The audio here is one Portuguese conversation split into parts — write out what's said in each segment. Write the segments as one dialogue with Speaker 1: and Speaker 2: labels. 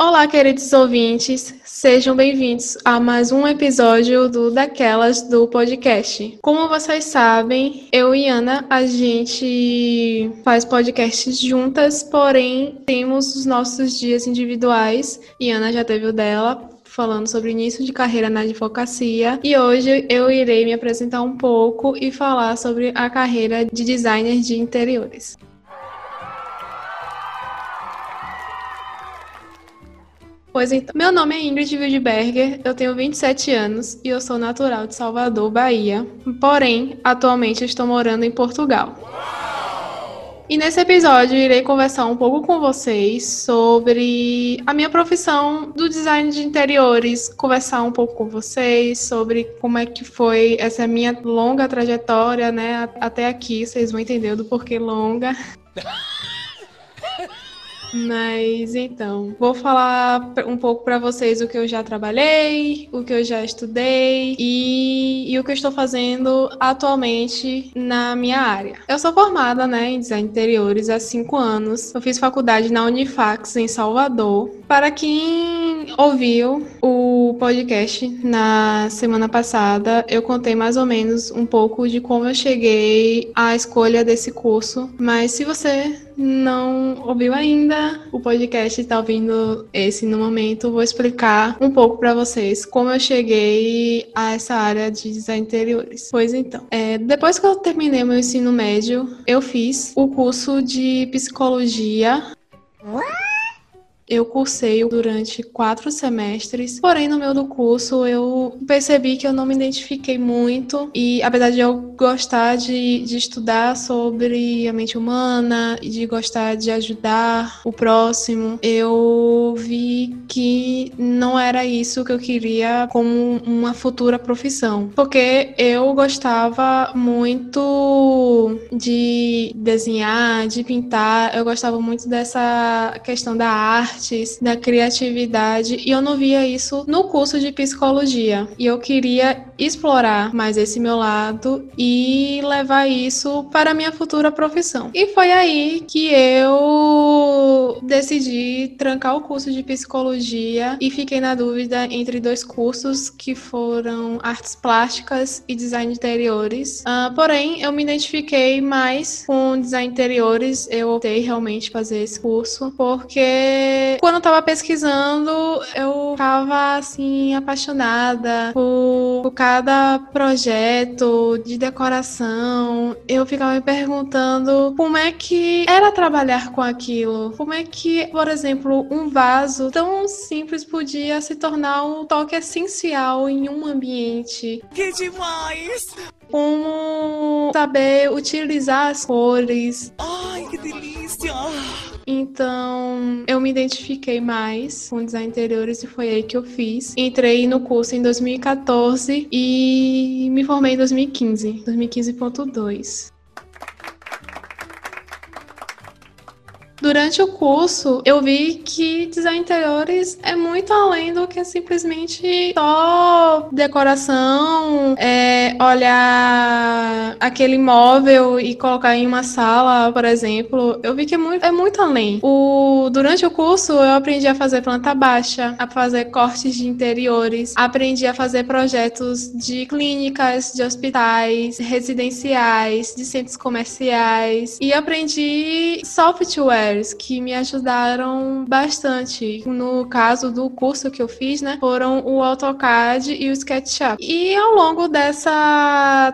Speaker 1: Olá, queridos ouvintes, sejam bem-vindos a mais um episódio do Daquelas do podcast. Como vocês sabem, eu e Ana, a gente faz podcasts juntas, porém temos os nossos dias individuais e Ana já teve o dela. Falando sobre início de carreira na advocacia, e hoje eu irei me apresentar um pouco e falar sobre a carreira de designer de interiores. Pois então, meu nome é Ingrid Wildberger, eu tenho 27 anos e eu sou natural de Salvador, Bahia. Porém, atualmente estou morando em Portugal. E nesse episódio irei conversar um pouco com vocês sobre a minha profissão do design de interiores, conversar um pouco com vocês sobre como é que foi essa minha longa trajetória, né, até aqui, vocês vão entender do porquê longa. Mas então, vou falar um pouco para vocês o que eu já trabalhei, o que eu já estudei e, e, o que eu estou fazendo atualmente na minha área. Eu sou formada né, em design interiores há cinco anos. Eu fiz faculdade na Unifax em Salvador. Para quem ouviu o podcast na semana passada, eu contei mais ou menos um pouco de como eu cheguei à escolha desse curso. Mas se você não ouviu ainda o podcast, está ouvindo esse no momento, vou explicar um pouco para vocês como eu cheguei a essa área de design interiores. Pois então, é, depois que eu terminei meu ensino médio, eu fiz o curso de psicologia. What? Eu cursei durante quatro semestres, porém no meio do curso eu percebi que eu não me identifiquei muito e apesar de eu gostar de, de estudar sobre a mente humana e de gostar de ajudar o próximo, eu vi que não era isso que eu queria como uma futura profissão, porque eu gostava muito de desenhar, de pintar, eu gostava muito dessa questão da arte artes, da criatividade, e eu não via isso no curso de psicologia. E eu queria explorar mais esse meu lado e levar isso para a minha futura profissão. E foi aí que eu decidi trancar o curso de psicologia e fiquei na dúvida entre dois cursos que foram artes plásticas e design de interiores. Uh, porém, eu me identifiquei mais com design de interiores. Eu optei realmente fazer esse curso porque quando eu tava pesquisando, eu tava assim, apaixonada por, por cada projeto de decoração. Eu ficava me perguntando como é que era trabalhar com aquilo. Como é que, por exemplo, um vaso tão simples podia se tornar um toque essencial em um ambiente.
Speaker 2: Que demais!
Speaker 1: Como saber utilizar as cores.
Speaker 2: Ai, que delícia!
Speaker 1: Então, eu me identifiquei mais com design interiores e foi aí que eu fiz. Entrei no curso em 2014 e me formei em 2015, 2015.2. Durante o curso, eu vi que design interiores é muito além do que simplesmente só decoração, é, olhar aquele imóvel e colocar em uma sala, por exemplo. Eu vi que é muito, é muito além. O, durante o curso, eu aprendi a fazer planta baixa, a fazer cortes de interiores, aprendi a fazer projetos de clínicas, de hospitais, residenciais, de centros comerciais e aprendi software que me ajudaram bastante. No caso do curso que eu fiz, né, foram o AutoCAD e o SketchUp. E ao longo dessa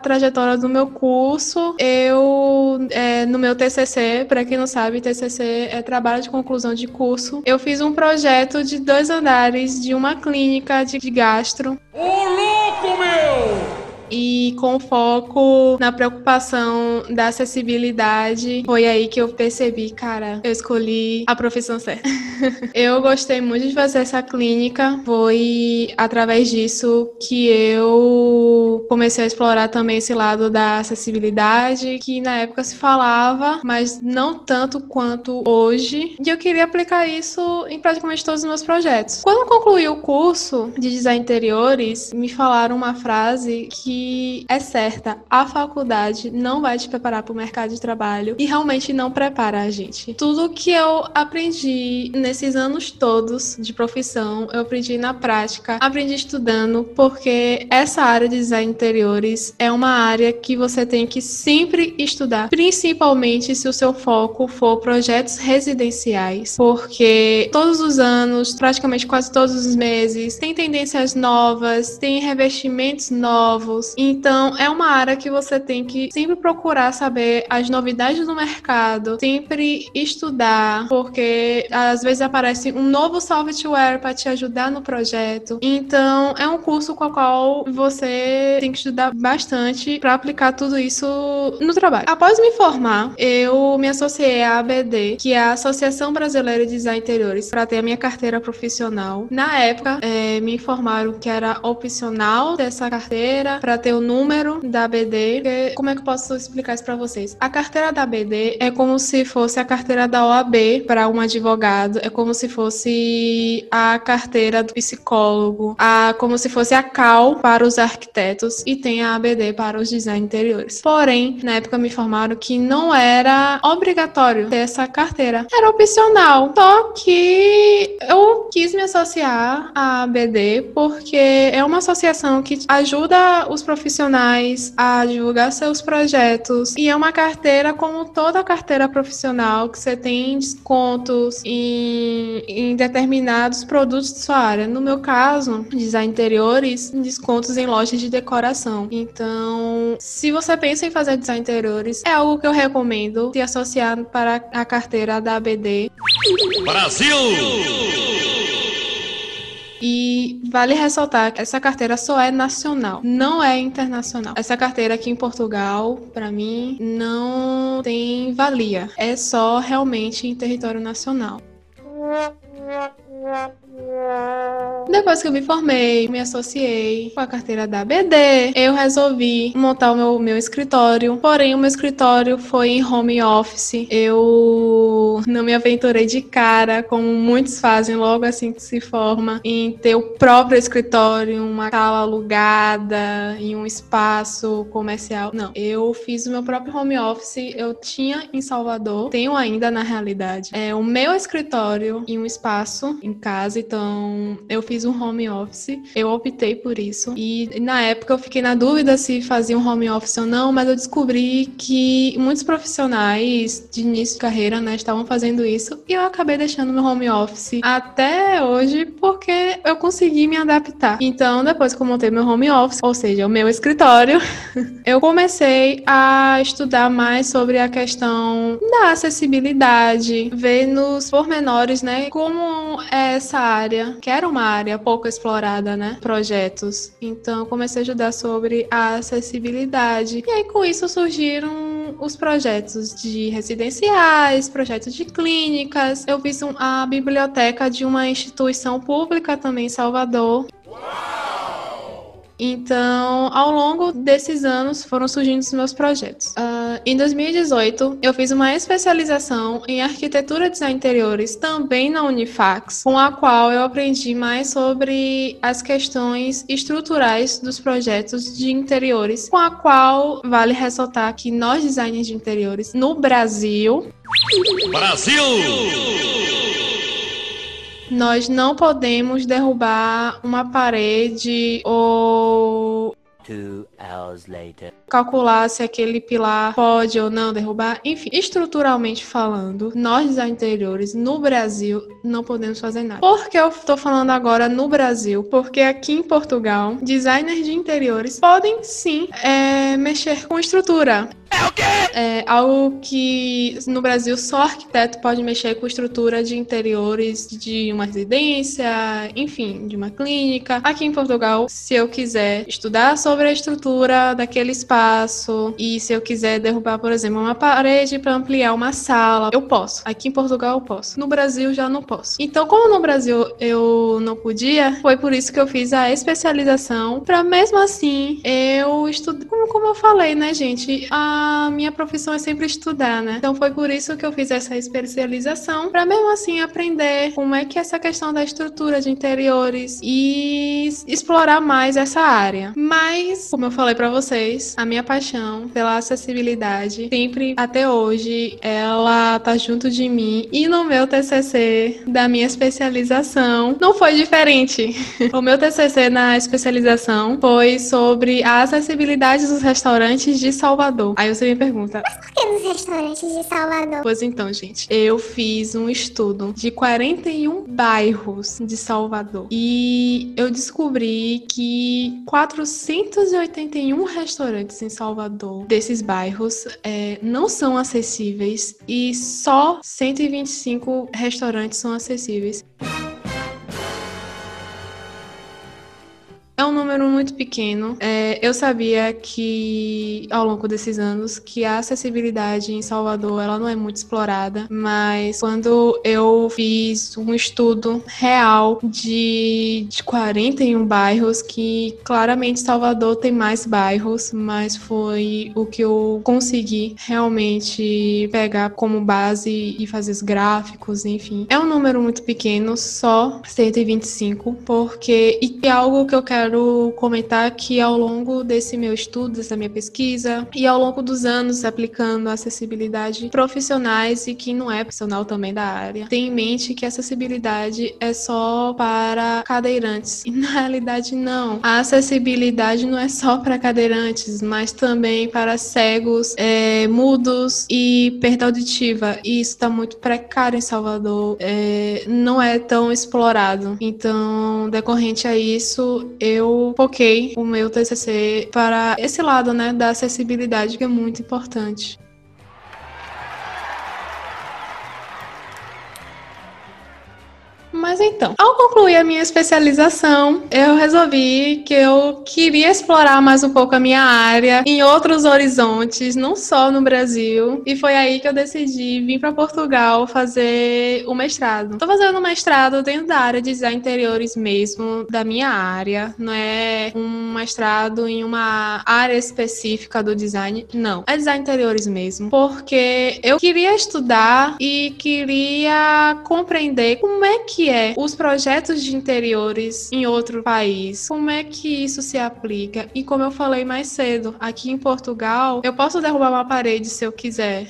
Speaker 1: trajetória do meu curso, eu, é, no meu TCC, para quem não sabe, TCC é trabalho de conclusão de curso, eu fiz um projeto de dois andares de uma clínica de gastro.
Speaker 2: Ô, louco, meu!
Speaker 1: E com foco na preocupação da acessibilidade, foi aí que eu percebi, cara, eu escolhi a profissão certa. eu gostei muito de fazer essa clínica, foi através disso que eu comecei a explorar também esse lado da acessibilidade, que na época se falava, mas não tanto quanto hoje. E eu queria aplicar isso em praticamente todos os meus projetos. Quando concluí o curso de design interiores, me falaram uma frase que é certa: a faculdade não vai te preparar para o mercado de trabalho e realmente não prepara a gente. Tudo que eu aprendi nesses anos todos de profissão, eu aprendi na prática, aprendi estudando, porque essa área de design interiores é uma área que você tem que sempre estudar, principalmente se o seu foco for projetos residenciais, porque todos os anos, praticamente quase todos os meses, tem tendências novas, tem revestimentos novos. Então, é uma área que você tem que sempre procurar saber as novidades do mercado, sempre estudar, porque às vezes aparece um novo software para te ajudar no projeto. Então, é um curso com o qual você tem que estudar bastante para aplicar tudo isso no trabalho. Após me formar, eu me associei à ABD, que é a Associação Brasileira de Design Interiores, para ter a minha carteira profissional. Na época, é, me informaram que era opcional dessa carteira para ter o número da ABD. Porque, como é que eu posso explicar isso para vocês? A carteira da ABD é como se fosse a carteira da OAB para um advogado, é como se fosse a carteira do psicólogo, a, como se fosse a CAL para os arquitetos e tem a ABD para os design interiores. Porém, na época me informaram que não era obrigatório ter essa carteira, era opcional. Só que eu quis me associar à ABD porque é uma associação que ajuda os profissionais a divulgar seus projetos e é uma carteira como toda carteira profissional que você tem descontos em, em determinados produtos de sua área. No meu caso, design interiores, descontos em lojas de decoração. Então, se você pensa em fazer design interiores, é algo que eu recomendo se associar para a carteira da ABD. Brasil! E vale ressaltar que essa carteira só é nacional, não é internacional. Essa carteira aqui em Portugal, para mim, não tem valia. É só realmente em território nacional. Depois que eu me formei, me associei com a carteira da BD, eu resolvi montar o meu, meu escritório. Porém, o meu escritório foi em home office. Eu não me aventurei de cara, como muitos fazem logo assim que se forma, em ter o próprio escritório, uma sala alugada, em um espaço comercial. Não, eu fiz o meu próprio home office. Eu tinha em Salvador, tenho ainda na realidade, é o meu escritório em um espaço em casa. Então, eu fiz um home office. Eu optei por isso. E na época eu fiquei na dúvida se fazia um home office ou não, mas eu descobri que muitos profissionais de início de carreira, né, estavam fazendo isso. E eu acabei deixando meu home office até hoje porque eu consegui me adaptar. Então, depois que eu montei meu home office, ou seja, o meu escritório, eu comecei a estudar mais sobre a questão da acessibilidade, ver nos pormenores, né, como essa área, que era uma área pouco explorada, né? Projetos. Então, comecei a ajudar sobre a acessibilidade. E aí, com isso, surgiram os projetos de residenciais, projetos de clínicas. Eu fiz um, a biblioteca de uma instituição pública também em Salvador. Então, ao longo desses anos, foram surgindo os meus projetos. Uh, em 2018, eu fiz uma especialização em arquitetura e design interiores, também na Unifax, com a qual eu aprendi mais sobre as questões estruturais dos projetos de interiores, com a qual vale ressaltar que nós, designers de interiores, no Brasil. Brasil! Nós não podemos derrubar uma parede ou Two hours later. Calcular se aquele pilar pode ou não derrubar. Enfim, estruturalmente falando, nós design interiores no Brasil não podemos fazer nada. Por que eu estou falando agora no Brasil? Porque aqui em Portugal, designers de interiores podem sim é, mexer com estrutura. É o quê? É algo que no Brasil só arquiteto pode mexer com estrutura de interiores de uma residência, enfim, de uma clínica. Aqui em Portugal, se eu quiser estudar sobre a estrutura estrutura daquele espaço e se eu quiser derrubar, por exemplo, uma parede para ampliar uma sala, eu posso. Aqui em Portugal eu posso. No Brasil já não posso. Então, como no Brasil eu não podia, foi por isso que eu fiz a especialização para mesmo assim eu estudar. Como, como eu falei, né, gente? A minha profissão é sempre estudar, né? Então foi por isso que eu fiz essa especialização para mesmo assim aprender como é que é essa questão da estrutura de interiores e explorar mais essa área. Mas, como eu falei para vocês, a minha paixão pela acessibilidade sempre até hoje ela tá junto de mim e no meu TCC da minha especialização não foi diferente. o meu TCC na especialização foi sobre a acessibilidade dos restaurantes de Salvador. Aí você me pergunta:
Speaker 3: Mas por que nos restaurantes de Salvador?
Speaker 1: Pois então, gente, eu fiz um estudo de 41 bairros de Salvador e eu descobri que 481 restaurantes em Salvador desses bairros é, não são acessíveis e só 125 restaurantes são acessíveis. Número muito pequeno. É, eu sabia que ao longo desses anos que a acessibilidade em Salvador ela não é muito explorada, mas quando eu fiz um estudo real de, de 41 bairros, que claramente Salvador tem mais bairros, mas foi o que eu consegui realmente pegar como base e fazer os gráficos, enfim. É um número muito pequeno, só 125, porque e é algo que eu quero comentar que ao longo desse meu estudo, dessa minha pesquisa, e ao longo dos anos aplicando acessibilidade profissionais e quem não é profissional também da área, tem em mente que acessibilidade é só para cadeirantes. E na realidade, não. A acessibilidade não é só para cadeirantes, mas também para cegos, é, mudos e perda auditiva. E isso está muito precário em Salvador, é, não é tão explorado. Então, decorrente a isso, eu foquei o meu TCC para esse lado, né, da acessibilidade que é muito importante. Mas então, ao concluir a minha especialização, eu resolvi que eu queria explorar mais um pouco a minha área em outros horizontes, não só no Brasil. E foi aí que eu decidi vir para Portugal fazer o mestrado. Tô fazendo o mestrado dentro da área de design interiores mesmo, da minha área. Não é um mestrado em uma área específica do design, não. É design interiores mesmo, porque eu queria estudar e queria compreender como é que é é os projetos de interiores em outro país. Como é que isso se aplica? E como eu falei mais cedo, aqui em Portugal, eu posso derrubar uma parede se eu quiser.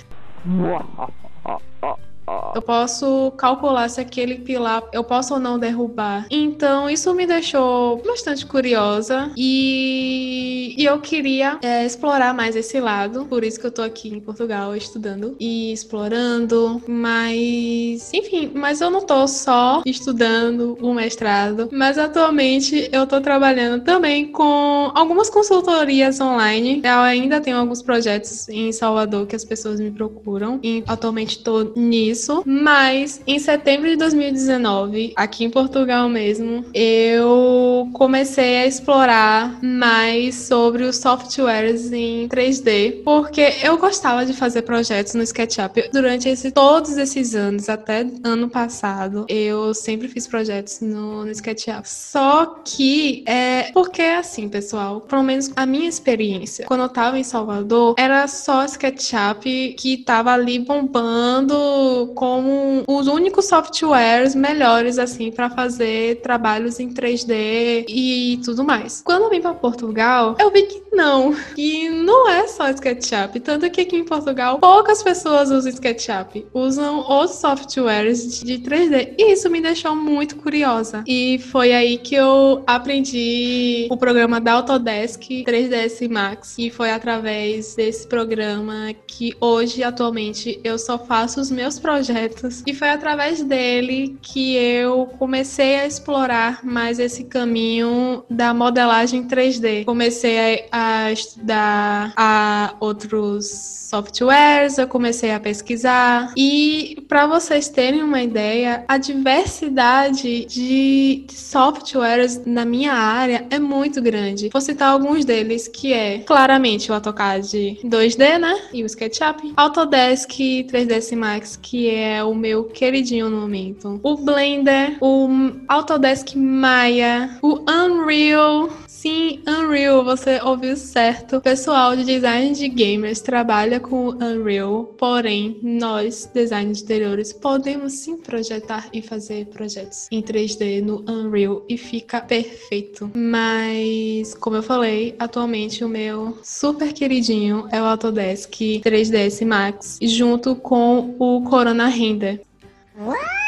Speaker 1: Eu posso calcular se aquele pilar eu posso ou não derrubar. Então, isso me deixou bastante curiosa e, e eu queria é, explorar mais esse lado. Por isso que eu tô aqui em Portugal estudando e explorando. Mas, enfim, mas eu não tô só estudando o mestrado, mas atualmente eu tô trabalhando também com algumas consultorias online. Eu ainda tenho alguns projetos em Salvador que as pessoas me procuram e atualmente tô nisso isso, mas em setembro de 2019, aqui em Portugal mesmo, eu comecei a explorar mais sobre os softwares em 3D, porque eu gostava de fazer projetos no SketchUp. Durante esse, todos esses anos, até ano passado, eu sempre fiz projetos no, no SketchUp. Só que é porque assim, pessoal, pelo menos a minha experiência, quando eu tava em Salvador, era só SketchUp que tava ali bombando como os únicos softwares melhores assim para fazer trabalhos em 3D e tudo mais. Quando eu vim para Portugal, eu vi que não, que não é só SketchUp, tanto que aqui em Portugal poucas pessoas usam SketchUp, usam outros softwares de 3D e isso me deixou muito curiosa. E foi aí que eu aprendi o programa da Autodesk 3ds Max e foi através desse programa que hoje atualmente eu só faço os meus projetos projetos e foi através dele que eu comecei a explorar mais esse caminho da modelagem 3D. Comecei a, a estudar a outros softwares, eu comecei a pesquisar e para vocês terem uma ideia, a diversidade de softwares na minha área é muito grande. Vou citar alguns deles que é claramente o AutoCAD 2D, né? E o SketchUp, Autodesk 3ds Max, que é o meu queridinho no momento. O Blender, o Autodesk Maya, o Unreal Sim, Unreal, você ouviu certo. O pessoal de design de gamers trabalha com Unreal, porém, nós, design de interiores, podemos sim projetar e fazer projetos em 3D no Unreal e fica perfeito. Mas, como eu falei, atualmente o meu super queridinho é o Autodesk 3ds Max, junto com o Corona Render.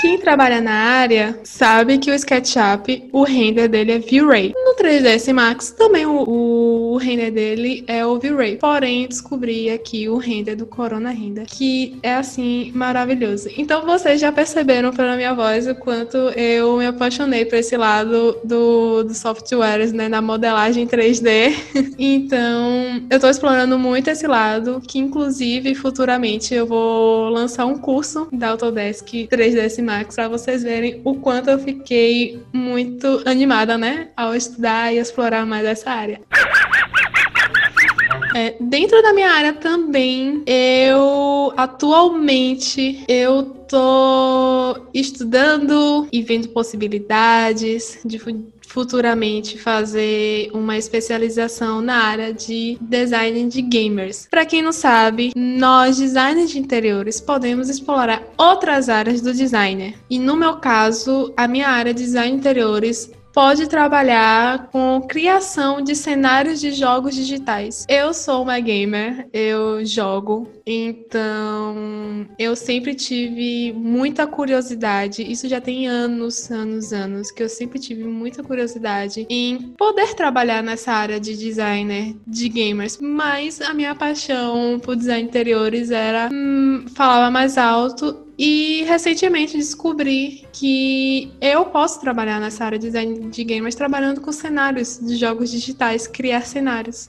Speaker 1: Quem trabalha na área sabe que o SketchUp, o render dele é V-Ray. No 3ds Max, também o, o, render dele é o V-Ray. Porém, descobri aqui o render do Corona Render, que é assim maravilhoso. Então, vocês já perceberam pela minha voz o quanto eu me apaixonei por esse lado do, do softwares, né, na modelagem 3D. então, eu tô explorando muito esse lado, que inclusive futuramente eu vou lançar um curso da Autodesk 3ds Max para vocês verem o quanto eu fiquei muito animada, né, ao estudar e explorar mais essa área. É, dentro da minha área também, eu atualmente eu tô estudando e vendo possibilidades de futuramente fazer uma especialização na área de design de gamers. Para quem não sabe, nós designers de interiores podemos explorar outras áreas do designer. E no meu caso, a minha área de design de interiores pode trabalhar com criação de cenários de jogos digitais. Eu sou uma gamer, eu jogo, então eu sempre tive muita curiosidade. Isso já tem anos, anos, anos que eu sempre tive muita curiosidade em poder trabalhar nessa área de designer de gamers. Mas a minha paixão por design interiores era hum, falava mais alto e recentemente descobri que eu posso trabalhar nessa área de design de gamers trabalhando com cenários de jogos digitais, criar cenários.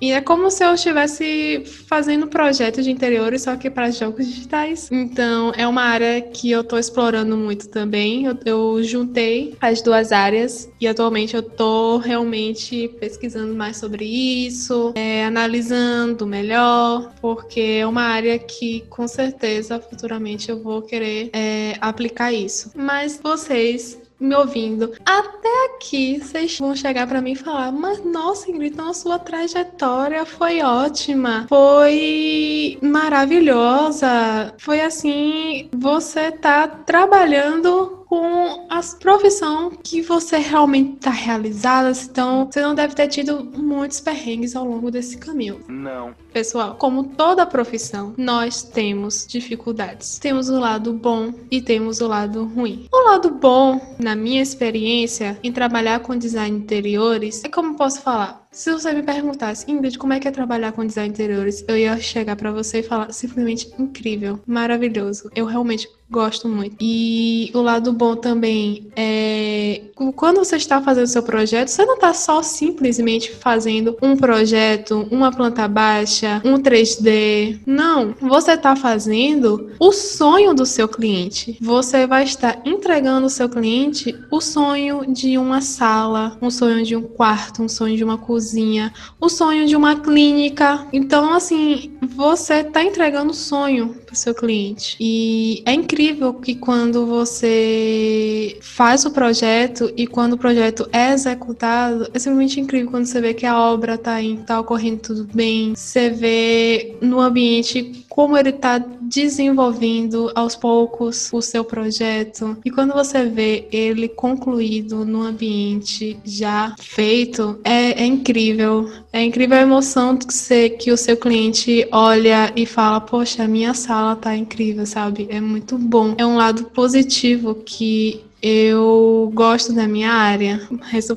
Speaker 1: E é como se eu estivesse fazendo projetos de interiores, só que para jogos digitais. Então, é uma área que eu estou explorando muito também. Eu, eu, juntei as duas áreas e atualmente eu estou realmente pesquisando mais sobre isso, é, analisando melhor, porque é uma área que com certeza futuramente eu vou querer é, aplicar isso. Mas vocês me ouvindo. Até aqui, vocês vão chegar para mim e falar: Mas nossa, Ingrid, então a sua trajetória foi ótima, foi maravilhosa. Foi assim, você tá trabalhando com a profissão que você realmente está realizada, então você não deve ter tido muitos perrengues ao longo desse caminho.
Speaker 2: Não.
Speaker 1: Pessoal, como toda profissão, nós temos dificuldades. Temos o lado bom e temos o lado ruim. O lado bom, na minha experiência em trabalhar com design interiores, é como posso falar, se você me perguntasse, Ingrid, como é que é trabalhar com design interiores, eu ia chegar para você e falar simplesmente incrível, maravilhoso. Eu realmente gosto muito. E o lado bom também é quando você está fazendo seu projeto, você não está só simplesmente fazendo um projeto, uma planta baixa, um 3D. Não, você está fazendo o sonho do seu cliente. Você vai estar entregando ao seu cliente o sonho de uma sala, um sonho de um quarto, um sonho de uma cozinha o sonho de uma clínica. Então, assim, você está entregando o sonho para o seu cliente. E é incrível que quando você faz o projeto e quando o projeto é executado, é simplesmente incrível quando você vê que a obra está tá ocorrendo tudo bem, você vê no ambiente como ele está desenvolvendo aos poucos o seu projeto. E quando você vê ele concluído no ambiente já feito, é, é incrível. É incrível a emoção que, você, que o seu cliente olha e fala: Poxa, a minha sala tá incrível, sabe? É muito bom. É um lado positivo que Eu gosto da minha área,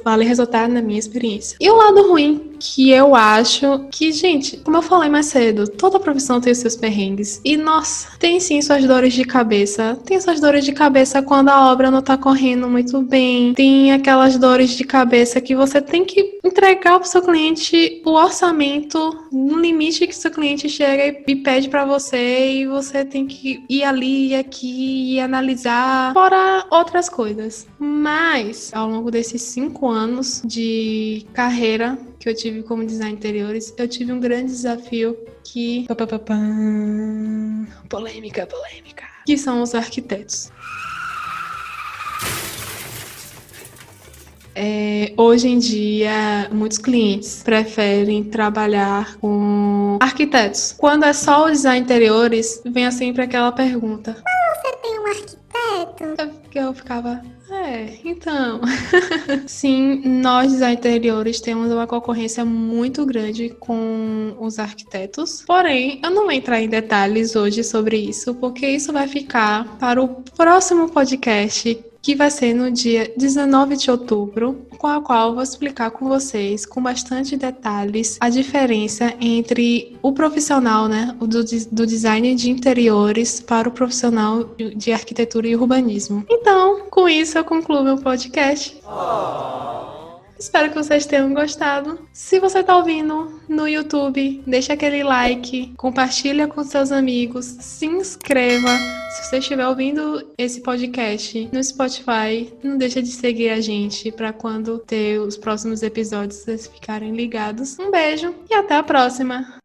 Speaker 1: vale resultado na minha experiência. E o lado ruim, que eu acho que, gente, como eu falei mais cedo, toda profissão tem os seus perrengues. E, nossa, tem sim suas dores de cabeça. Tem suas dores de cabeça quando a obra não tá correndo muito bem. Tem aquelas dores de cabeça que você tem que entregar pro seu cliente o orçamento no limite que seu cliente chega e pede para você e você tem que ir ali e aqui e analisar, fora outras coisas. Mas, ao longo desses cinco anos de carreira que eu tive como design interiores, eu tive um grande desafio que. Polêmica, polêmica. Que são os arquitetos. É, hoje em dia, muitos clientes preferem trabalhar com arquitetos. Quando é só o design interiores, vem sempre aquela pergunta:
Speaker 3: ah, Você tem um arquiteto?
Speaker 1: Eu, eu ficava. É, então. Sim, nós design interiores temos uma concorrência muito grande com os arquitetos. Porém, eu não vou entrar em detalhes hoje sobre isso, porque isso vai ficar para o próximo podcast que vai ser no dia 19 de outubro, com a qual vou explicar com vocês, com bastante detalhes, a diferença entre o profissional, né, do, do design de interiores para o profissional de arquitetura e urbanismo. Então, com isso eu concluo meu podcast. Oh. Espero que vocês tenham gostado. Se você está ouvindo no YouTube, deixa aquele like, compartilha com seus amigos, se inscreva. Se você estiver ouvindo esse podcast no Spotify, não deixa de seguir a gente para quando ter os próximos episódios vocês ficarem ligados. Um beijo e até a próxima.